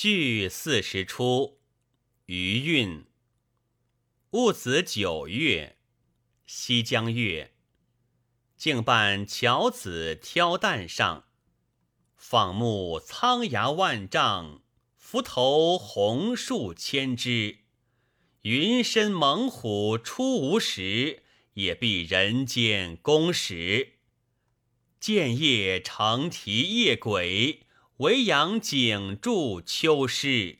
序四十出，余韵。戊子九月，西江月，竟伴樵子挑担上，放牧苍崖万丈，浮头红树千枝。云深猛虎出无时，也必人间公使。剑叶成啼夜鬼。维扬景筑秋诗，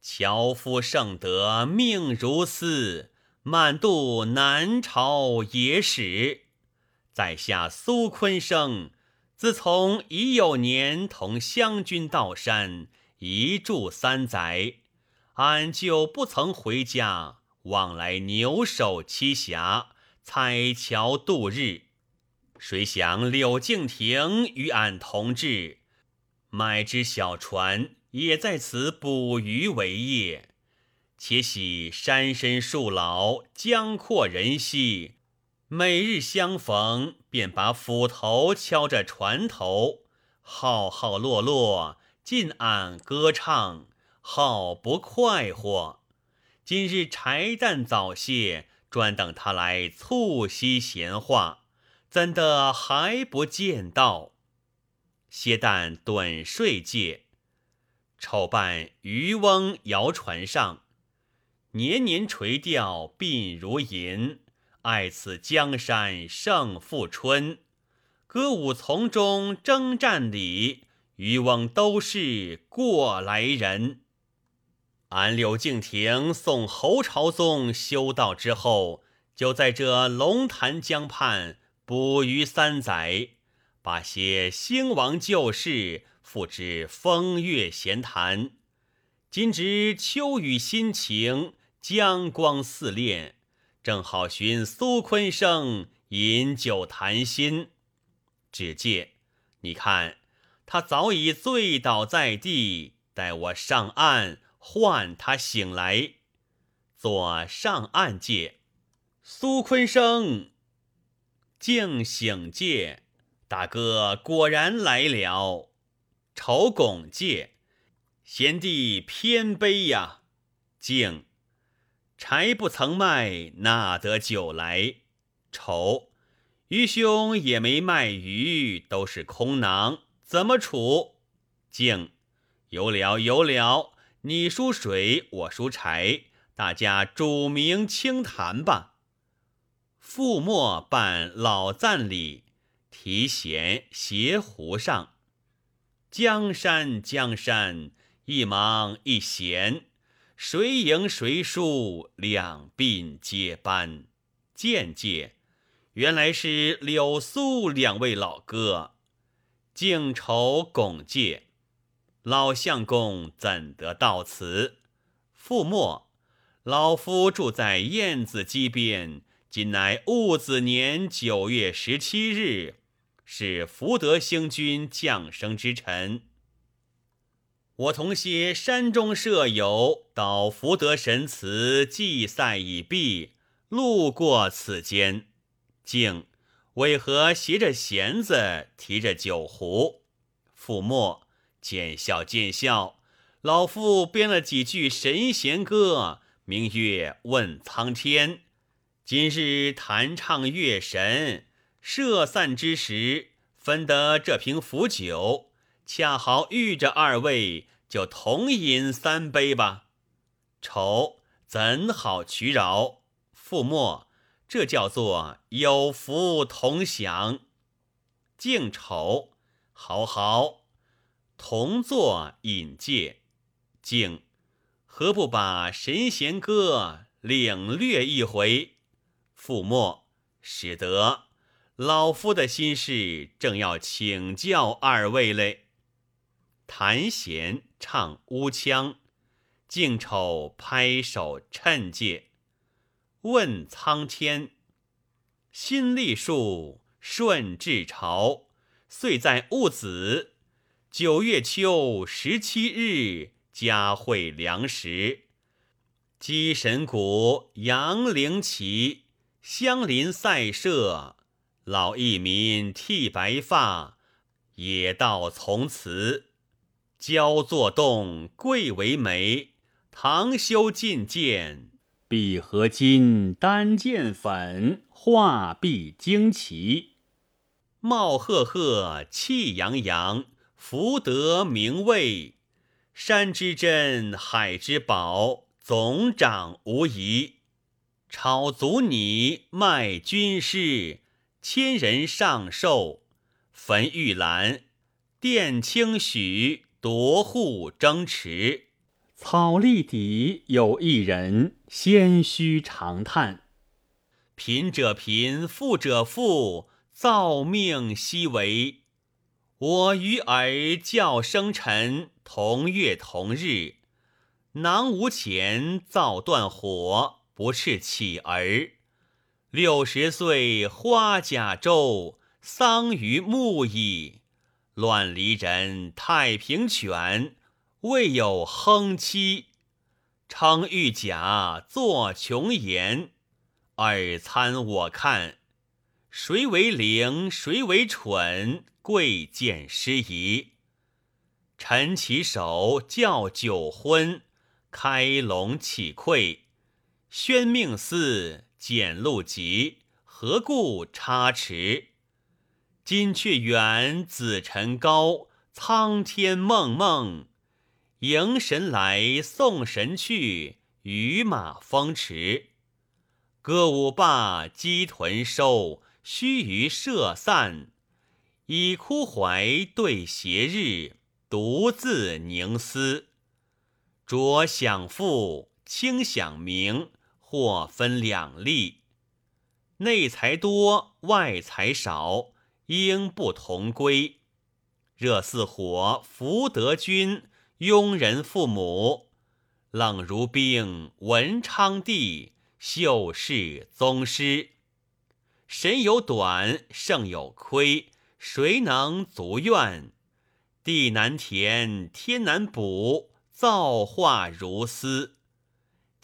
樵夫盛德命如斯，满渡南朝野史。在下苏昆生，自从已有年同湘军到山，一住三载，俺就不曾回家，往来牛首栖霞，采樵度日。谁想柳敬亭与俺同志。买只小船，也在此捕鱼为业。且喜山深树老，江阔人稀，每日相逢，便把斧头敲着船头，号号落落，尽俺歌唱，好不快活。今日柴旦早谢，专等他来促膝闲话，怎的还不见到？歇旦盹睡界，丑伴渔翁摇船上，年年垂钓鬓如银。爱此江山胜负春，歌舞丛中征战里，渔翁都是过来人。俺柳敬亭送侯朝宗修道之后，就在这龙潭江畔捕鱼三载。把些兴亡旧事付之风月闲谈，今值秋雨心情，江光似练，正好寻苏昆生饮酒谈心。只见你看他早已醉倒在地，待我上岸唤他醒来，做上岸界。苏昆生竟醒界。大哥果然来了，丑拱介，贤弟偏悲呀。敬，柴不曾卖，哪得酒来？丑，愚兄也没卖鱼，都是空囊，怎么处？敬，有了有了，你输水，我输柴，大家煮茗清谈吧。覆墨办老赞礼。提弦斜湖上，江山江山，一忙一闲，谁赢谁输，两鬓皆斑。见介，原来是柳苏两位老哥，敬愁拱介，老相公怎得到此？覆墨，老夫住在燕子矶边，今乃戊子年九月十七日。是福德星君降生之辰，我同些山中舍友到福德神祠祭赛已毕，路过此间，竟为何携着弦子，提着酒壶？覆墨见笑见笑，老夫编了几句神弦歌，名曰《问苍天》，今日弹唱乐神。射散之时，分得这瓶福酒，恰好遇着二位，就同饮三杯吧。丑怎好取饶？覆墨，这叫做有福同享。敬丑，好好，同坐饮戒。敬，何不把神仙歌领略一回？覆墨，使得。老夫的心事正要请教二位嘞。弹弦唱乌腔，静丑拍手趁介。问苍天，新历数顺治朝，岁在戊子九月秋十七日，佳会良时。鸡神谷，杨陵旗，相邻赛舍。老义民剃白发，野道从此。焦作动，贵为媒。唐修进见，碧合金，丹见粉，画壁惊奇。貌赫赫，气洋洋，福德名位。山之珍，海之宝，总长无疑。炒足你卖军师，千人上寿。焚玉兰，殿清许，夺户争持。草立底有一人，先须长叹。贫者贫，富者富，造命希为。我与尔教生辰，同月同日。囊无钱，造断火。不啻乞儿，六十岁花甲周，丧于木矣。乱离人，太平犬，未有亨妻。称玉甲，作琼言，尔参我看，谁为灵，谁为蠢？贵贱失仪。陈其手，教九婚，开龙启馈。宣命司简录集，何故差池？金阙远，紫尘高，苍天梦梦。迎神来，送神去，与马风驰。歌舞罢，鸡豚收，须臾射散。以枯槐对斜日，独自凝思。浊想复，清想明。或分两利，内财多，外财少，应不同归。热似火，福德君，庸人父母；冷如冰，文昌帝，秀士宗师。神有短，圣有亏，谁能足怨？地难填，天难补，造化如斯。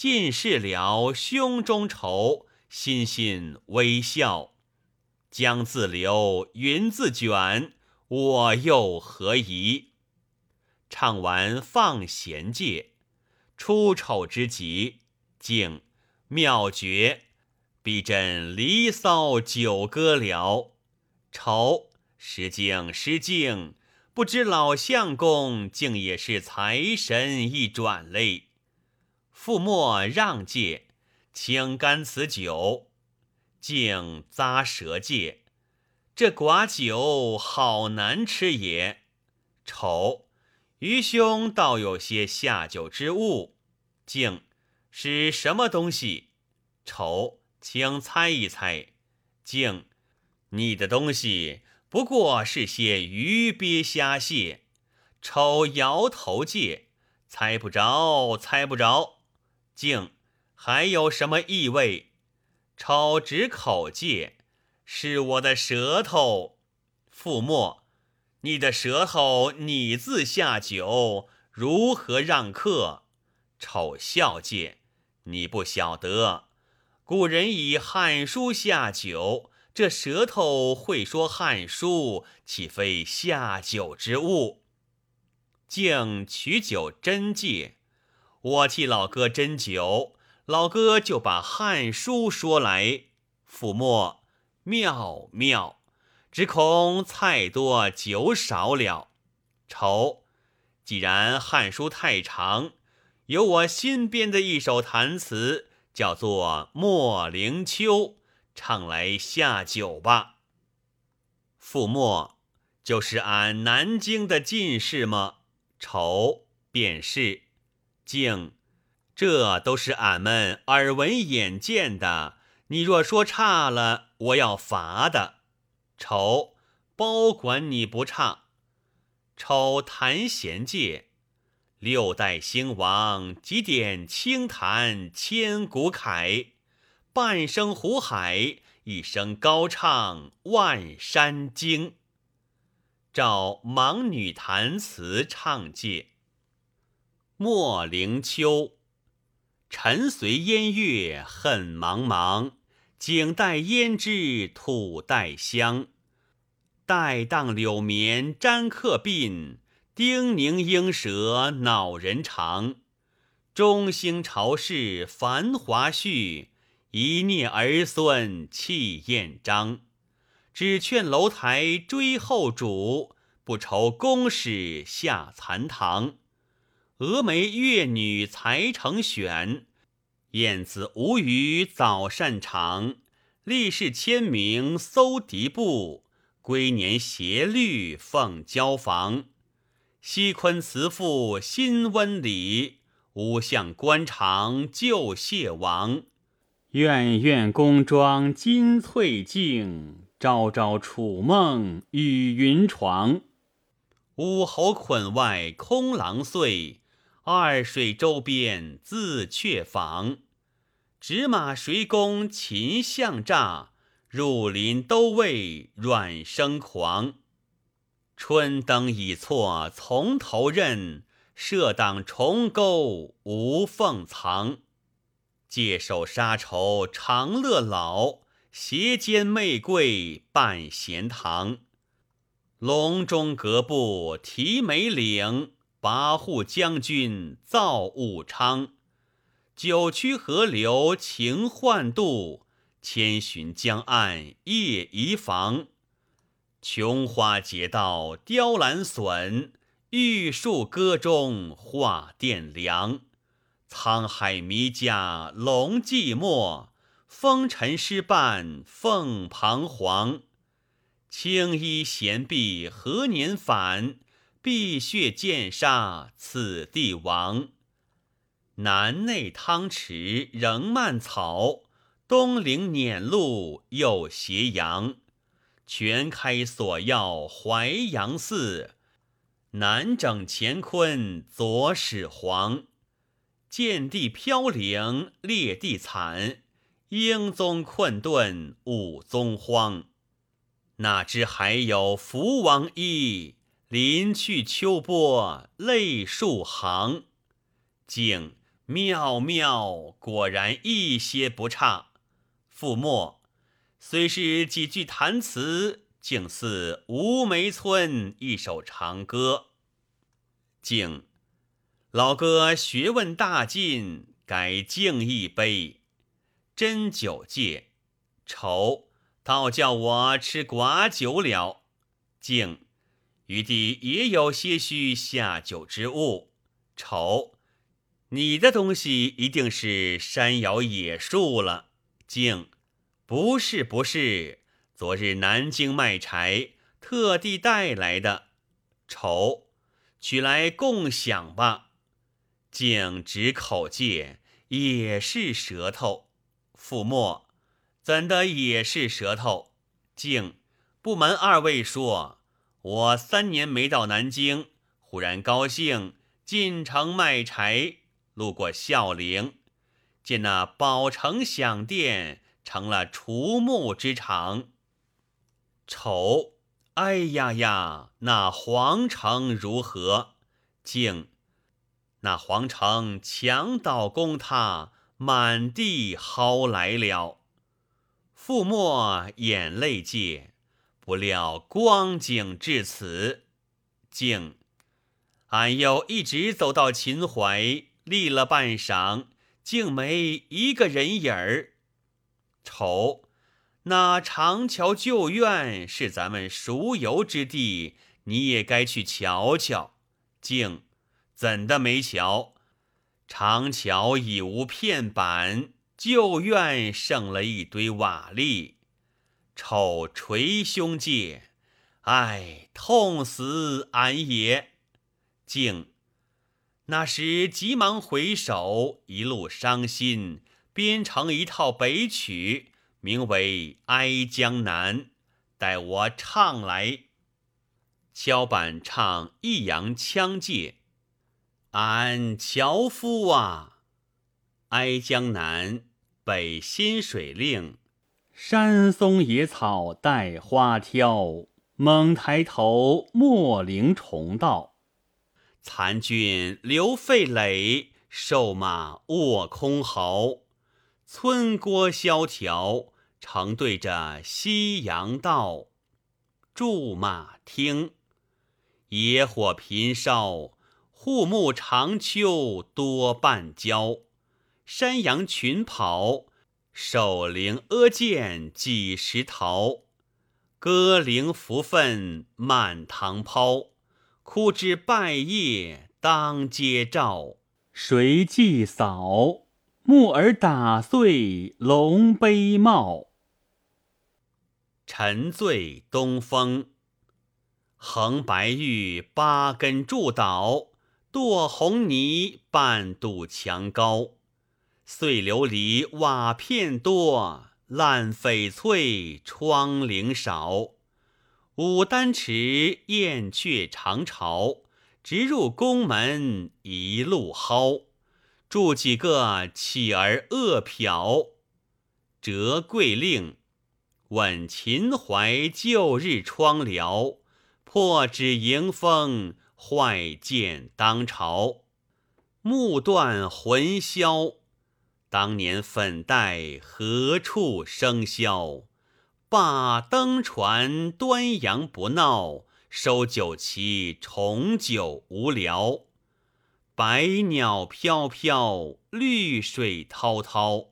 尽释了胸中愁，心心微笑。江自流，云自卷，我又何疑？唱完放闲戒，出丑之极，竟妙绝。逼真离骚九歌了。愁失敬失敬，不知老相公竟也是财神一转泪。父莫让戒，请干此酒。竟咂舌戒，这寡酒好难吃也。丑，愚兄倒有些下酒之物。竟是什么东西？丑，请猜一猜。竟，你的东西不过是些鱼鳖虾蟹。丑摇头戒，猜不着，猜不着。竟还有什么意味？丑指口戒，是我的舌头。覆没，你的舌头你自下酒，如何让客？丑笑戒，你不晓得，古人以《汉书》下酒，这舌头会说《汉书》，岂非下酒之物？敬取酒真戒。我替老哥斟酒，老哥就把《汉书》说来。抚墨妙妙，只恐菜多酒少了。愁，既然《汉书》太长，有我新编的一首弹词，叫做《莫灵秋》，唱来下酒吧。傅墨，就是俺南京的进士吗？愁，便是。敬，这都是俺们耳闻眼见的。你若说差了，我要罚的。丑，包管你不差。丑弹弦戒，六代兴亡，几点轻弹千古楷。半生湖海，一声高唱万山经。照盲女弹词唱界。莫灵秋，尘随烟月恨茫茫。景带胭脂土带香，待荡柳绵沾客鬓。丁宁莺舌恼人肠。中兴朝事繁华序，一孽儿孙气焰张。只劝楼台追后主，不愁宫使下残堂。峨眉月女才成选，燕子无语早擅长。历世千名搜敌部，归年斜律奉交房。西昆慈父新温礼。吾向官场旧谢王，苑苑宫妆金翠镜，朝朝楚梦与云床。武侯捆外空狼碎，二水周边自却访。执马随弓擒象诈，入林都尉阮生狂。春灯已错从头认。设挡重钩无缝藏，借手杀仇长乐老，斜肩媚桂半闲堂。隆中阁部提眉领，跋扈将军造武昌。九曲河流情换渡，千寻江岸夜移房。琼花结道雕栏笋。玉树歌中画殿梁，沧海迷家龙寂寞，风尘失伴凤彷徨。青衣闲碧何年返？碧血剑杀此地亡。南内汤池仍蔓草，东陵辇路又斜阳。全开锁钥淮阳寺。南整乾坤左始皇，见地飘零列地惨，英宗困顿武宗荒。哪知还有福王一，临去秋波泪数行。竟妙妙，果然一些不差。覆没，虽是几句弹词。竟似吴梅村一首长歌。敬老哥学问大进，改敬一杯。斟酒戒，愁倒叫我吃寡酒了。敬余弟也有些许下酒之物。愁你的东西一定是山摇野树了。静不是不是。昨日南京卖柴，特地带来的。丑，取来共享吧。竟只口戒，也是舌头。覆没，怎的也是舌头？竟不瞒二位说，我三年没到南京，忽然高兴进城卖柴，路过孝陵，见那宝城享殿成了除木之场。丑，哎呀呀！那皇城如何？竟，那皇城墙倒宫塌，满地蒿来了。覆没眼泪界，不料光景至此。竟，俺又一直走到秦淮，立了半晌，竟没一个人影儿。丑。那长桥旧院是咱们熟游之地，你也该去瞧瞧。竟怎的没瞧？长桥已无片板，旧院剩了一堆瓦砾。丑捶胸界，唉，痛死俺也。竟那时急忙回首，一路伤心，编成一套北曲。名为《哀江南》，待我唱来。敲板唱益阳腔界，俺樵夫啊，《哀江南》北新水令，山松野草带花挑，猛抬头莫凌重道。残军留费垒，瘦马卧空壕。村郭萧条，成对着夕阳道。驻马听，野火频烧，护木长秋多半焦。山羊群跑，守灵阿箭几时逃？歌灵扶粪满堂抛，枯枝败叶当街照。谁祭扫？木耳打碎龙杯帽。沉醉东风。横白玉八根柱倒，堕红泥半堵墙高。碎琉璃瓦片多，烂翡翠窗棂少。牡丹池燕雀长巢，直入宫门一路蒿。住几个乞儿饿殍，折桂令，问秦淮旧日窗僚。破纸迎风，坏剑当朝。目断魂销，当年粉黛何处生箫？罢登船端阳不闹，收酒旗重酒无聊。百鸟飘飘，绿水滔滔，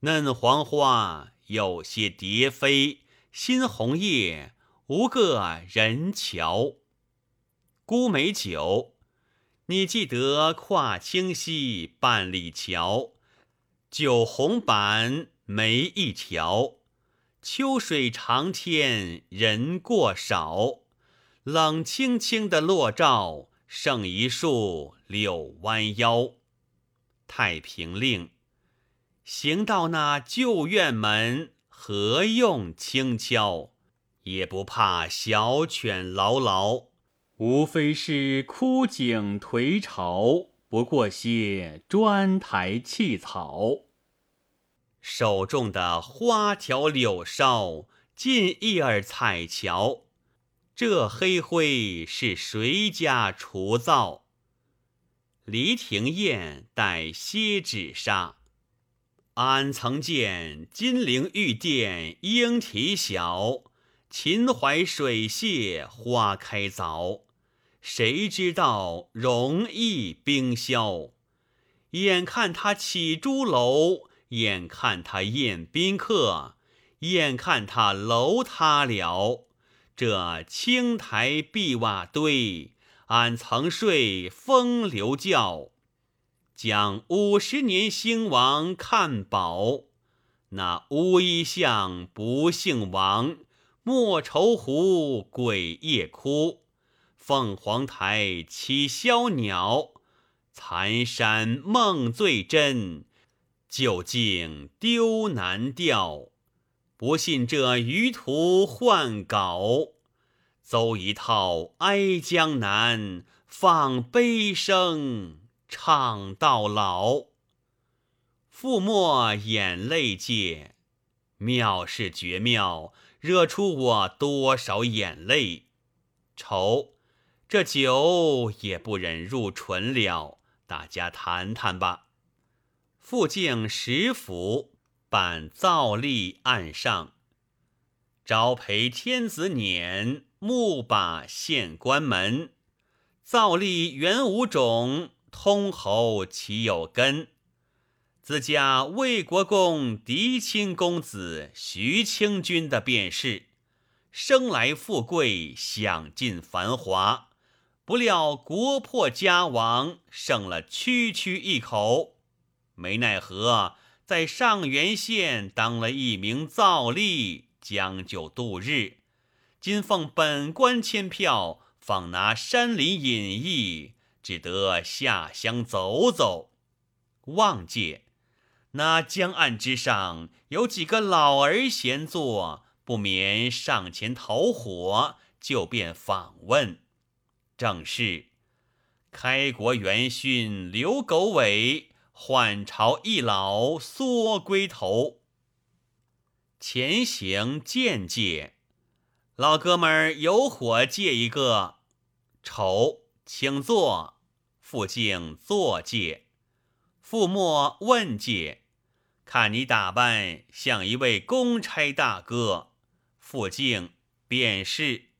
嫩黄花有些蝶飞，新红叶。无个人瞧，孤美酒，你记得跨清溪半里桥，酒红板没一条。秋水长天人过少，冷清清的落照，剩一树柳弯腰。太平令，行到那旧院门，何用轻敲？也不怕小犬牢牢，无非是枯井颓巢，不过些砖台砌草。手中的花条柳梢，尽一耳彩桥。这黑灰是谁家除灶？梨亭宴待歇纸纱，俺曾见金陵玉殿莺啼晓。秦淮水榭花开早，谁知道容易冰消？眼看他起朱楼，眼看他宴宾客，眼看他楼塌了。这青苔碧瓦堆，俺曾睡风流觉。将五十年兴亡看饱，那乌衣巷不姓王。莫愁湖鬼夜哭，凤凰台起枭鸟，残山梦最真，究竟丢难掉。不信这余途换稿，奏一套哀江南，放悲声唱到老。覆没眼泪界，妙是绝妙。惹出我多少眼泪？愁，这酒也不忍入唇了。大家谈谈吧。复敬十府，办造立案上，招陪天子辇，木把县关门。造立原无种，通侯岂有根？自家魏国公嫡亲公子徐清君的便是，生来富贵，享尽繁华，不料国破家亡，剩了区区一口，没奈何，在上元县当了一名造吏，将就度日。今奉本官签票，访拿山林隐逸，只得下乡走走，望界。那江岸之上有几个老儿闲坐，不免上前投火，就便访问。正是开国元勋刘狗尾，换朝一老缩龟头。前行见借，老哥们儿有火借一个。丑，请坐。傅敬坐借，傅墨问借。看你打扮像一位公差大哥，傅敬便是。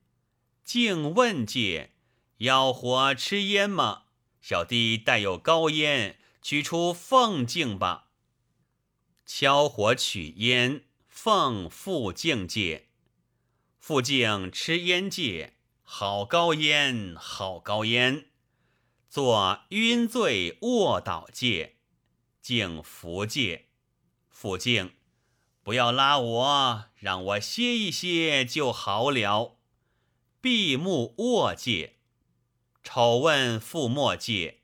敬问界要火吃烟吗？小弟带有高烟，取出凤镜吧。敲火取烟，奉傅敬戒。傅敬吃烟戒，好高烟，好高烟。做晕醉卧倒戒，敬福戒。傅敬，不要拉我，让我歇一歇就好了。闭目卧戒。丑问傅墨戒，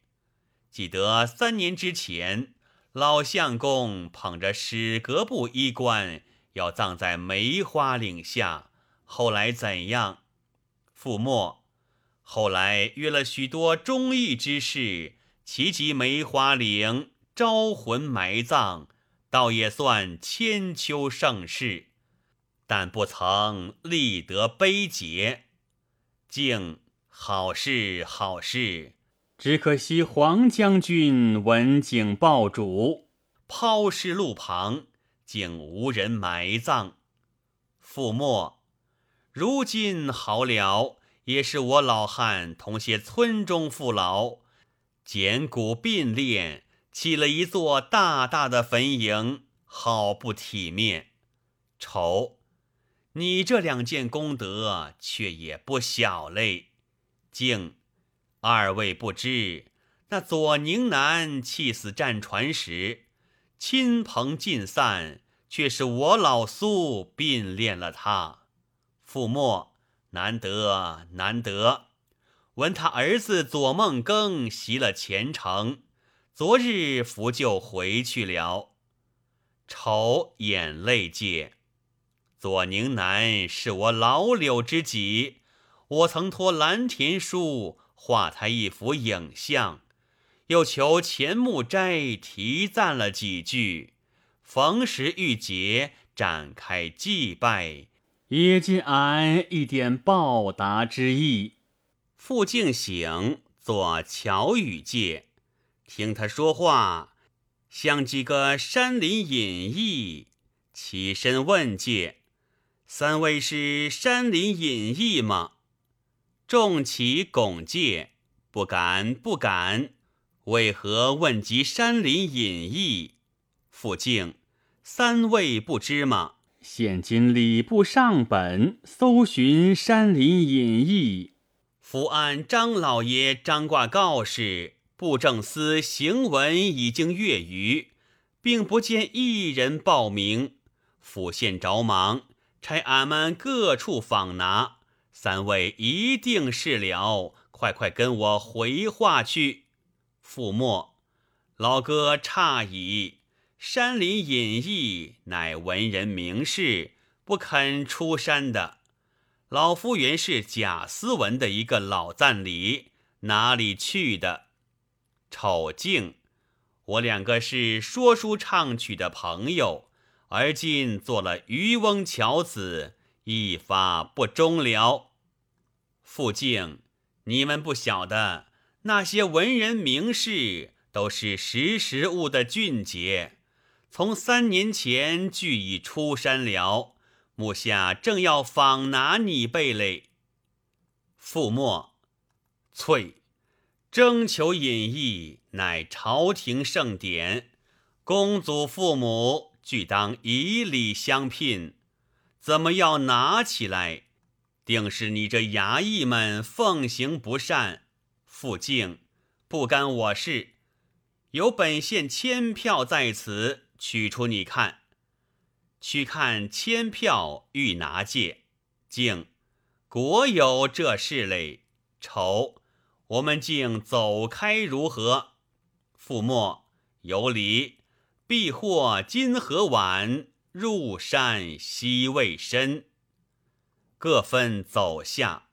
记得三年之前，老相公捧着史阁部衣冠，要葬在梅花岭下。后来怎样？傅墨，后来约了许多忠义之士，齐集梅花岭，招魂埋葬，倒也算千秋盛世，但不曾立得碑碣。敬。好事好事，只可惜黄将军闻警报主，抛尸路旁，竟无人埋葬。父墨，如今好了，也是我老汉同些村中父老，捡骨并列，起了一座大大的坟茔，好不体面。丑，你这两件功德，却也不小嘞。敬，二位不知，那左宁南气死战船时，亲朋尽散，却是我老苏并练了他。傅墨，难得难得，闻他儿子左梦庚袭了前程，昨日扶柩回去了。愁眼泪界，左宁南是我老柳之己。我曾托蓝田书画他一幅影像，又求钱木斋题赞了几句，逢时遇节展开祭拜，也尽俺一点报答之意。傅敬醒做乔语界，听他说话像几个山林隐逸，起身问界：三位是山林隐逸吗？众起拱戒，不敢不敢。为何问及山林隐逸？傅敬，三位不知吗？现今礼部上本搜寻山林隐逸，伏案张老爷张挂告示，布政司行文已经阅余，并不见一人报名。府县着忙，差俺们各处访拿。三位一定是了，快快跟我回话去。傅墨，老哥诧异，山林隐逸乃文人名士，不肯出山的。老夫原是贾思文的一个老赞礼，哪里去的？丑静，我两个是说书唱曲的朋友，而今做了渔翁樵子，一发不终了。傅敬，你们不晓得，那些文人名士都是识时务的俊杰，从三年前俱已出山了。目下正要访拿你辈类。傅墨，翠，征求隐逸，乃朝廷盛典，公祖父母俱当以礼相聘，怎么要拿起来？定是你这衙役们奉行不善，傅敬不干我事。有本县签票在此，取出你看。去看签票，欲拿借。敬果有这事嘞。丑，我们竟走开如何？傅墨有礼，必获金和碗，入山西未深。各分走下，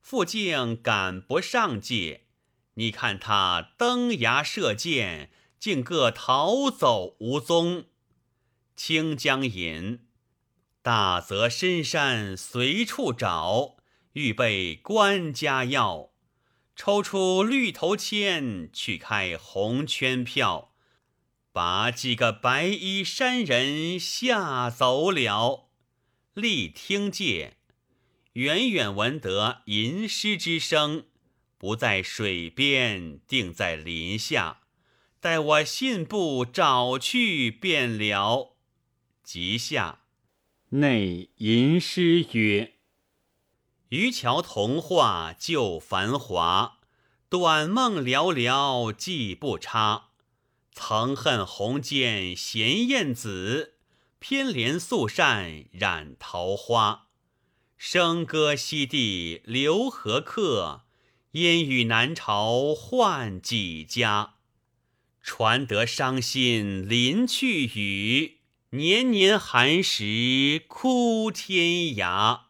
傅敬赶不上界。你看他登崖射箭，竟各逃走无踪。清江引，大泽深山随处找，预备官家要。抽出绿头签，去开红圈票，把几个白衣山人吓走了。立听界。远远闻得吟诗之声，不在水边，定在林下。待我信步找去便了。即下，内吟诗曰：“渔樵童话旧繁华，短梦寥寥记不差。曾恨红笺衔燕子，偏怜素扇染桃花。笙歌西地留何客？烟雨南朝换几家？”传得伤心临去雨，年年寒食哭天涯。